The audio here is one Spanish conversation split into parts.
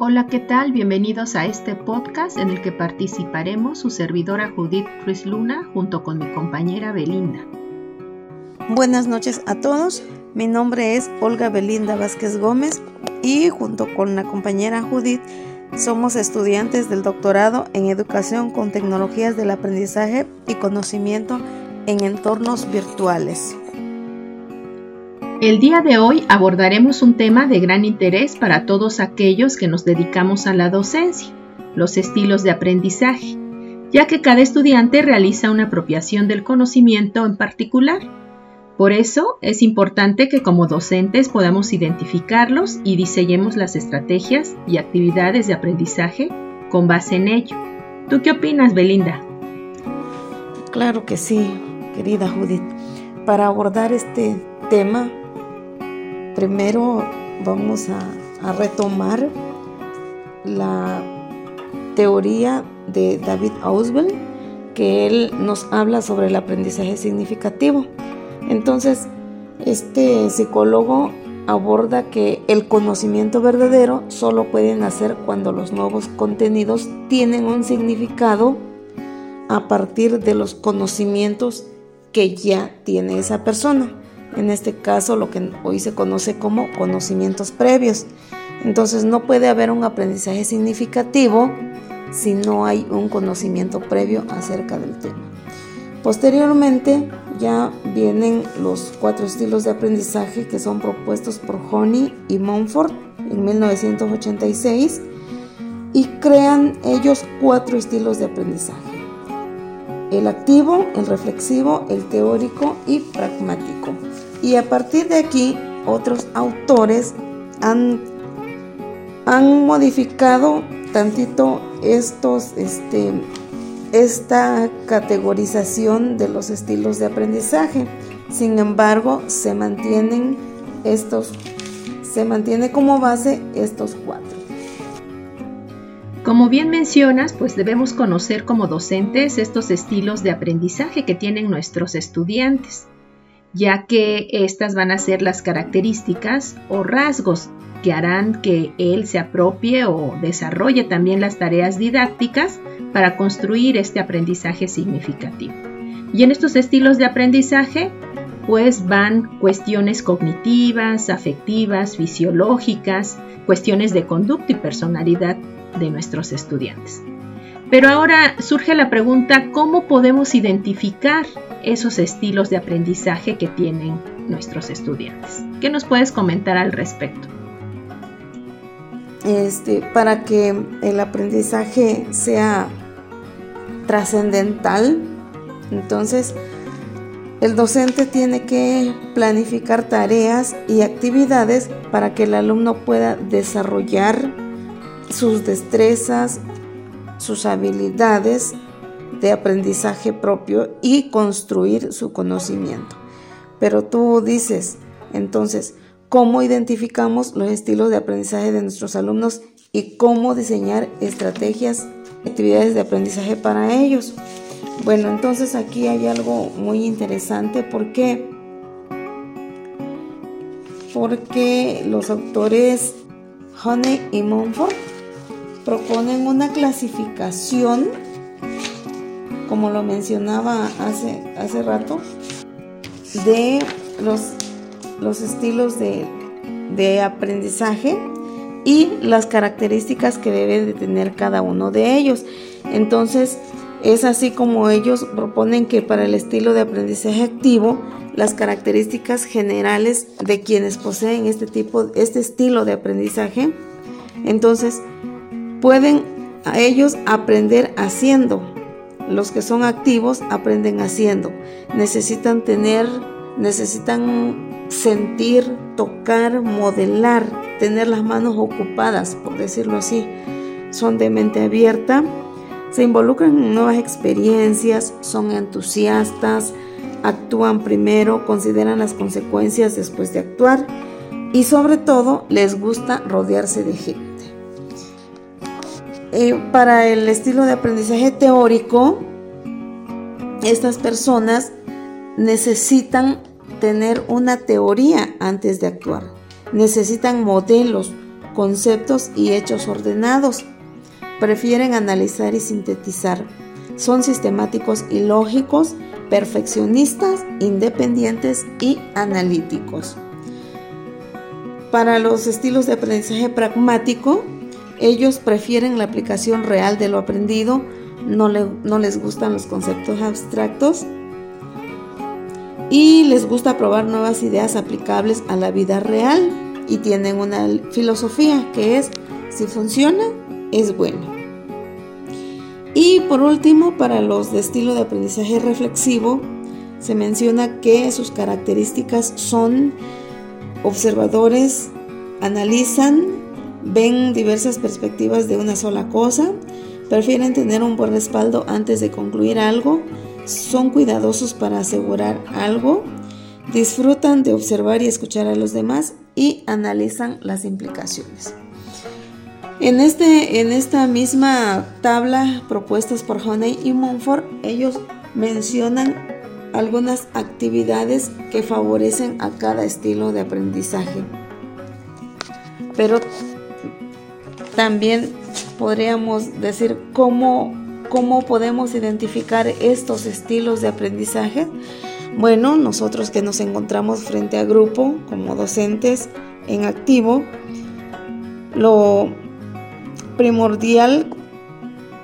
Hola, ¿qué tal? Bienvenidos a este podcast en el que participaremos su servidora Judith Cruz Luna junto con mi compañera Belinda. Buenas noches a todos. Mi nombre es Olga Belinda Vázquez Gómez y junto con la compañera Judith somos estudiantes del doctorado en educación con tecnologías del aprendizaje y conocimiento en entornos virtuales. El día de hoy abordaremos un tema de gran interés para todos aquellos que nos dedicamos a la docencia, los estilos de aprendizaje, ya que cada estudiante realiza una apropiación del conocimiento en particular. Por eso es importante que como docentes podamos identificarlos y diseñemos las estrategias y actividades de aprendizaje con base en ello. ¿Tú qué opinas, Belinda? Claro que sí, querida Judith. Para abordar este tema Primero vamos a, retomar la teoría de David Ausubel, que él nos habla sobre el aprendizaje significativo. Entonces, este psicólogo aborda que el conocimiento verdadero solo puede nacer cuando los nuevos contenidos tienen un significado a partir de los conocimientos que ya tiene esa persona en este caso lo que hoy se conoce como conocimientos previos. Entonces no puede haber un aprendizaje significativo si no hay un conocimiento previo acerca del tema. Posteriormente ya vienen los cuatro estilos de aprendizaje que son propuestos por Honey y Montfort en 1986 y crean ellos cuatro estilos de aprendizaje. El activo, el reflexivo, el teórico y pragmático. Y a partir de aquí, otros autores han, han modificado tantito estos, este, esta categorización de los estilos de aprendizaje. Sin embargo, se mantienen estos, se mantiene como base estos cuatro. Como bien mencionas, pues debemos conocer como docentes estos estilos de aprendizaje que tienen nuestros estudiantes ya que estas van a ser las características o rasgos que harán que él se apropie o desarrolle también las tareas didácticas para construir este aprendizaje significativo. Y en estos estilos de aprendizaje, pues van cuestiones cognitivas, afectivas, fisiológicas, cuestiones de conducta y personalidad de nuestros estudiantes. Pero ahora surge la pregunta, ¿cómo podemos identificar esos estilos de aprendizaje que tienen nuestros estudiantes? ¿Qué nos puedes comentar al respecto? Este, para que el aprendizaje sea trascendental, entonces el docente tiene que planificar tareas y actividades para que el alumno pueda desarrollar sus destrezas, sus habilidades de aprendizaje propio y construir su conocimiento. Pero tú dices, entonces, ¿cómo identificamos los estilos de aprendizaje de nuestros alumnos y cómo diseñar estrategias, actividades de aprendizaje para ellos? Bueno, entonces aquí hay algo muy interesante porque porque los autores Honey y Montfort proponen una clasificación, como lo mencionaba hace, hace rato, de los, los estilos de, de aprendizaje y las características que debe de tener cada uno de ellos. Entonces, es así como ellos proponen que para el estilo de aprendizaje activo, las características generales de quienes poseen este tipo, este estilo de aprendizaje, entonces pueden a ellos aprender haciendo. Los que son activos aprenden haciendo. Necesitan tener, necesitan sentir, tocar, modelar, tener las manos ocupadas, por decirlo así. Son de mente abierta, se involucran en nuevas experiencias, son entusiastas, actúan primero, consideran las consecuencias después de actuar y sobre todo les gusta rodearse de gente. Eh, para el estilo de aprendizaje teórico, estas personas necesitan tener una teoría antes de actuar. Necesitan modelos, conceptos y hechos ordenados. Prefieren analizar y sintetizar. Son sistemáticos y lógicos, perfeccionistas, independientes y analíticos. Para los estilos de aprendizaje pragmático, ellos prefieren la aplicación real de lo aprendido, no, les gustan los conceptos abstractos y les gusta probar nuevas ideas aplicables a la vida real y tienen una filosofía que es si funciona es bueno. Y por último, para los de estilo de aprendizaje reflexivo, se menciona que sus características son observadores, analizan, ven diversas perspectivas de una sola cosa, prefieren tener un buen respaldo antes de concluir algo, son cuidadosos para asegurar algo, disfrutan de observar y escuchar a los demás y analizan las implicaciones. En, este, en esta misma tabla propuestas por Honey y Monfort, ellos mencionan algunas actividades que favorecen a cada estilo de aprendizaje. Pero también podríamos decir cómo ¿Cómo podemos identificar estos estilos de aprendizaje? Bueno, nosotros que nos encontramos frente a grupo como docentes en activo, lo primordial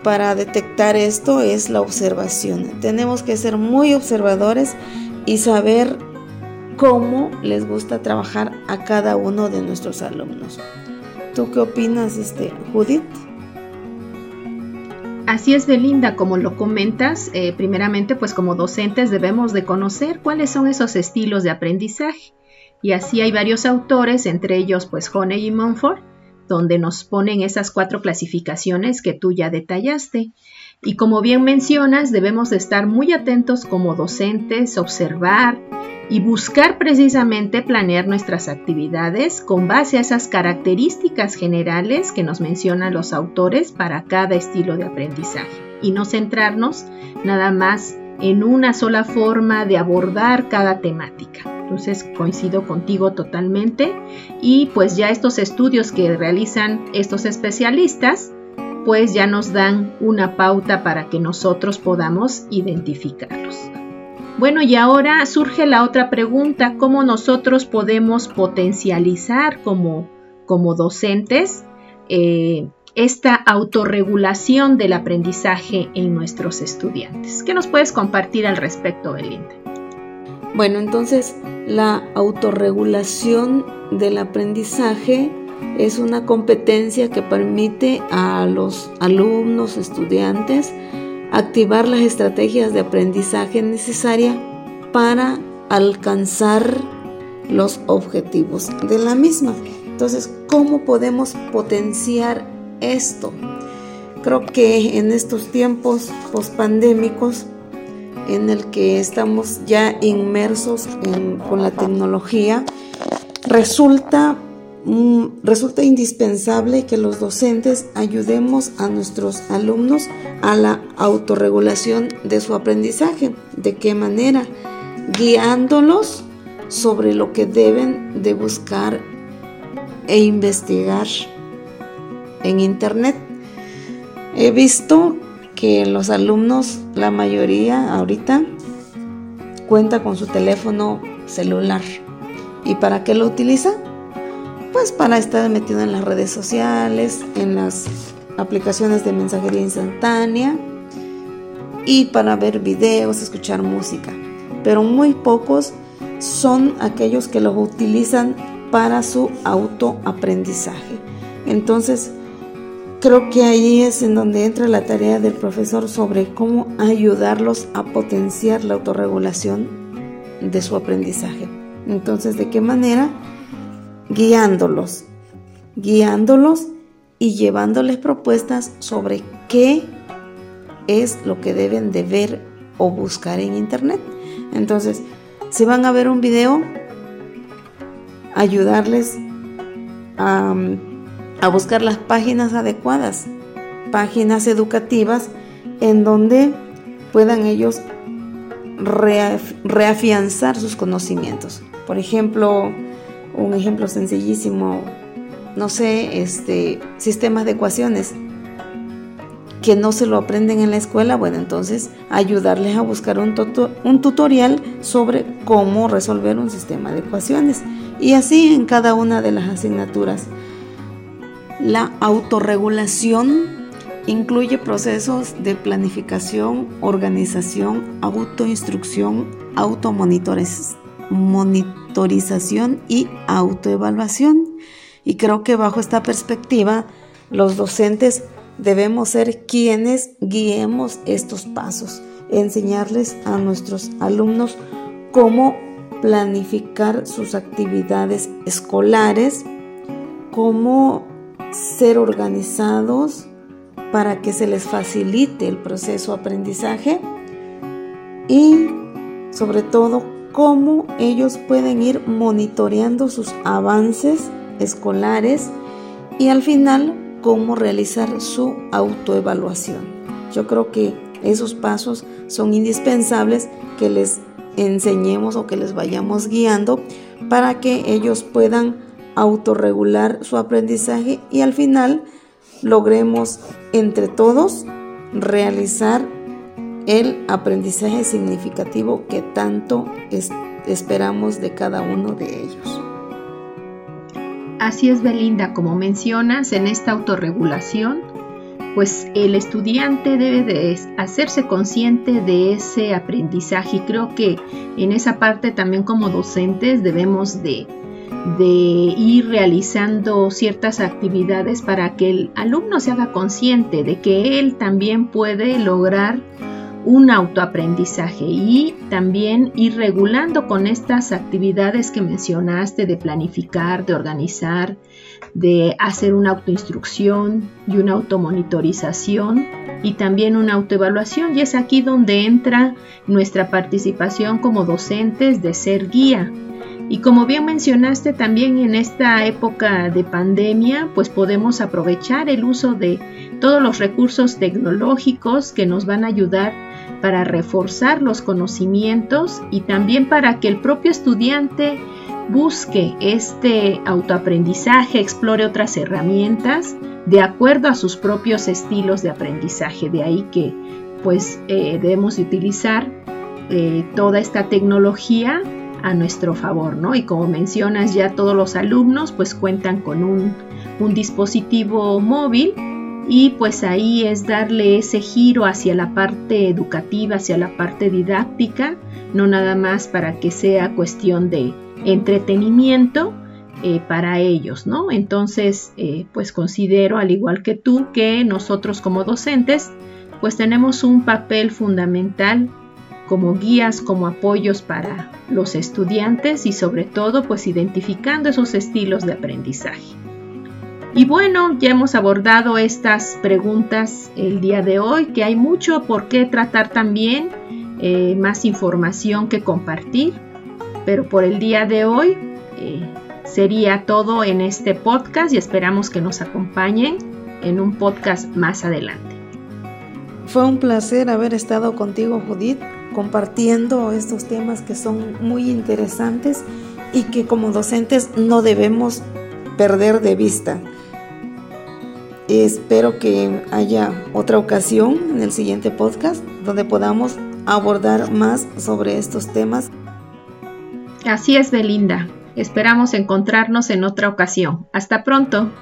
para detectar esto es la observación. Tenemos que ser muy observadores y saber cómo les gusta trabajar a cada uno de nuestros alumnos. ¿Tú qué opinas, este, Judith? Así es, Belinda, como lo comentas, eh, primeramente, pues como docentes debemos de conocer cuáles son esos estilos de aprendizaje. Y así hay varios autores, entre ellos pues Honey y Monfort, donde nos ponen esas cuatro clasificaciones que tú ya detallaste. Y como bien mencionas, debemos de estar muy atentos como docentes, observar y buscar precisamente planear nuestras actividades con base a esas características generales que nos mencionan los autores para cada estilo de aprendizaje y no centrarnos nada más en una sola forma de abordar cada temática. Entonces coincido contigo totalmente y pues ya estos estudios que realizan estos especialistas pues ya nos dan una pauta para que nosotros podamos identificarlos. Bueno, y ahora surge la otra pregunta, ¿cómo nosotros podemos potencializar como, como docentes eh, esta autorregulación del aprendizaje en nuestros estudiantes? ¿Qué nos puedes compartir al respecto, Belinda? Bueno, entonces la autorregulación del aprendizaje es una competencia que permite a los alumnos, estudiantes, activar las estrategias de aprendizaje necesarias para alcanzar los objetivos de la misma. Entonces, ¿cómo podemos potenciar esto? Creo que en estos tiempos pospandémicos, en el que estamos ya inmersos con la tecnología, resulta resulta indispensable que los docentes ayudemos a nuestros alumnos a la autorregulación de su aprendizaje. ¿De qué manera? Guiándolos sobre lo que deben de buscar e investigar en Internet. He visto que los alumnos, la mayoría ahorita, cuenta con su teléfono celular. ¿Y para qué lo utiliza? Pues para estar metido en las redes sociales, en las aplicaciones de mensajería instantánea y para ver videos, escuchar música. Pero muy pocos son aquellos que los utilizan para su autoaprendizaje. Entonces, creo que ahí es en donde entra la tarea del profesor sobre cómo ayudarlos a potenciar la autorregulación de su aprendizaje. Entonces, ¿de qué manera? Guiándolos, guiándolos y llevándoles propuestas sobre qué es lo que deben de ver o buscar en internet. Entonces, si van a ver un video, ayudarles a, buscar las páginas adecuadas, páginas educativas en donde puedan ellos reafianzar sus conocimientos. Por ejemplo, un ejemplo sencillísimo no sé, este, sistemas de ecuaciones que no se lo aprenden en la escuela, bueno, entonces ayudarles a buscar un, un tutorial sobre cómo resolver un sistema de ecuaciones. Y así en cada una de las asignaturas. La autorregulación incluye procesos de planificación, organización, autoinstrucción, automonitorización y autoevaluación. Y creo que bajo esta perspectiva, los docentes debemos ser quienes guiemos estos pasos, enseñarles a nuestros alumnos cómo planificar sus actividades escolares, cómo ser organizados para que se les facilite el proceso de aprendizaje y sobre todo cómo ellos pueden ir monitoreando sus avances escolares y al final cómo realizar su autoevaluación. Yo creo que esos pasos son indispensables que les enseñemos o que les vayamos guiando para que ellos puedan autorregular su aprendizaje y al final logremos entre todos realizar el aprendizaje significativo que tanto esperamos de cada uno de ellos. Así es, Belinda, como mencionas, en esta autorregulación, pues el estudiante debe de hacerse consciente de ese aprendizaje y creo que en esa parte también como docentes debemos de, de ir realizando ciertas actividades para que el alumno se haga consciente de que él también puede lograr un autoaprendizaje y también ir regulando con estas actividades que mencionaste de planificar, de organizar, de hacer una autoinstrucción y una automonitorización y también una autoevaluación y es aquí donde entra nuestra participación como docentes de ser guía. Y como bien mencionaste también en esta época de pandemia, pues podemos aprovechar el uso de todos los recursos tecnológicos que nos van a ayudar para reforzar los conocimientos y también para que el propio estudiante busque este autoaprendizaje, explore otras herramientas de acuerdo a sus propios estilos de aprendizaje. De ahí que pues eh, debemos utilizar eh, toda esta tecnología a nuestro favor, ¿no? Y como mencionas ya todos los alumnos pues cuentan con un, un dispositivo móvil y pues ahí es darle ese giro hacia la parte educativa, hacia la parte didáctica, no nada más para que sea cuestión de entretenimiento eh, para ellos, ¿no? Entonces, eh, pues considero, al igual que tú, que nosotros como docentes, pues tenemos un papel fundamental como guías, como apoyos para los estudiantes y sobre todo, pues identificando esos estilos de aprendizaje. Y bueno, ya hemos abordado estas preguntas el día de hoy, que hay mucho por qué tratar también, eh, más información que compartir, pero por el día de hoy eh, sería todo en este podcast y esperamos que nos acompañen en un podcast más adelante. Fue un placer haber estado contigo, Judith, compartiendo estos temas que son muy interesantes y que como docentes no debemos perder de vista. Espero que haya otra ocasión en el siguiente podcast donde podamos abordar más sobre estos temas. Así es, Belinda. Esperamos encontrarnos en otra ocasión. Hasta pronto.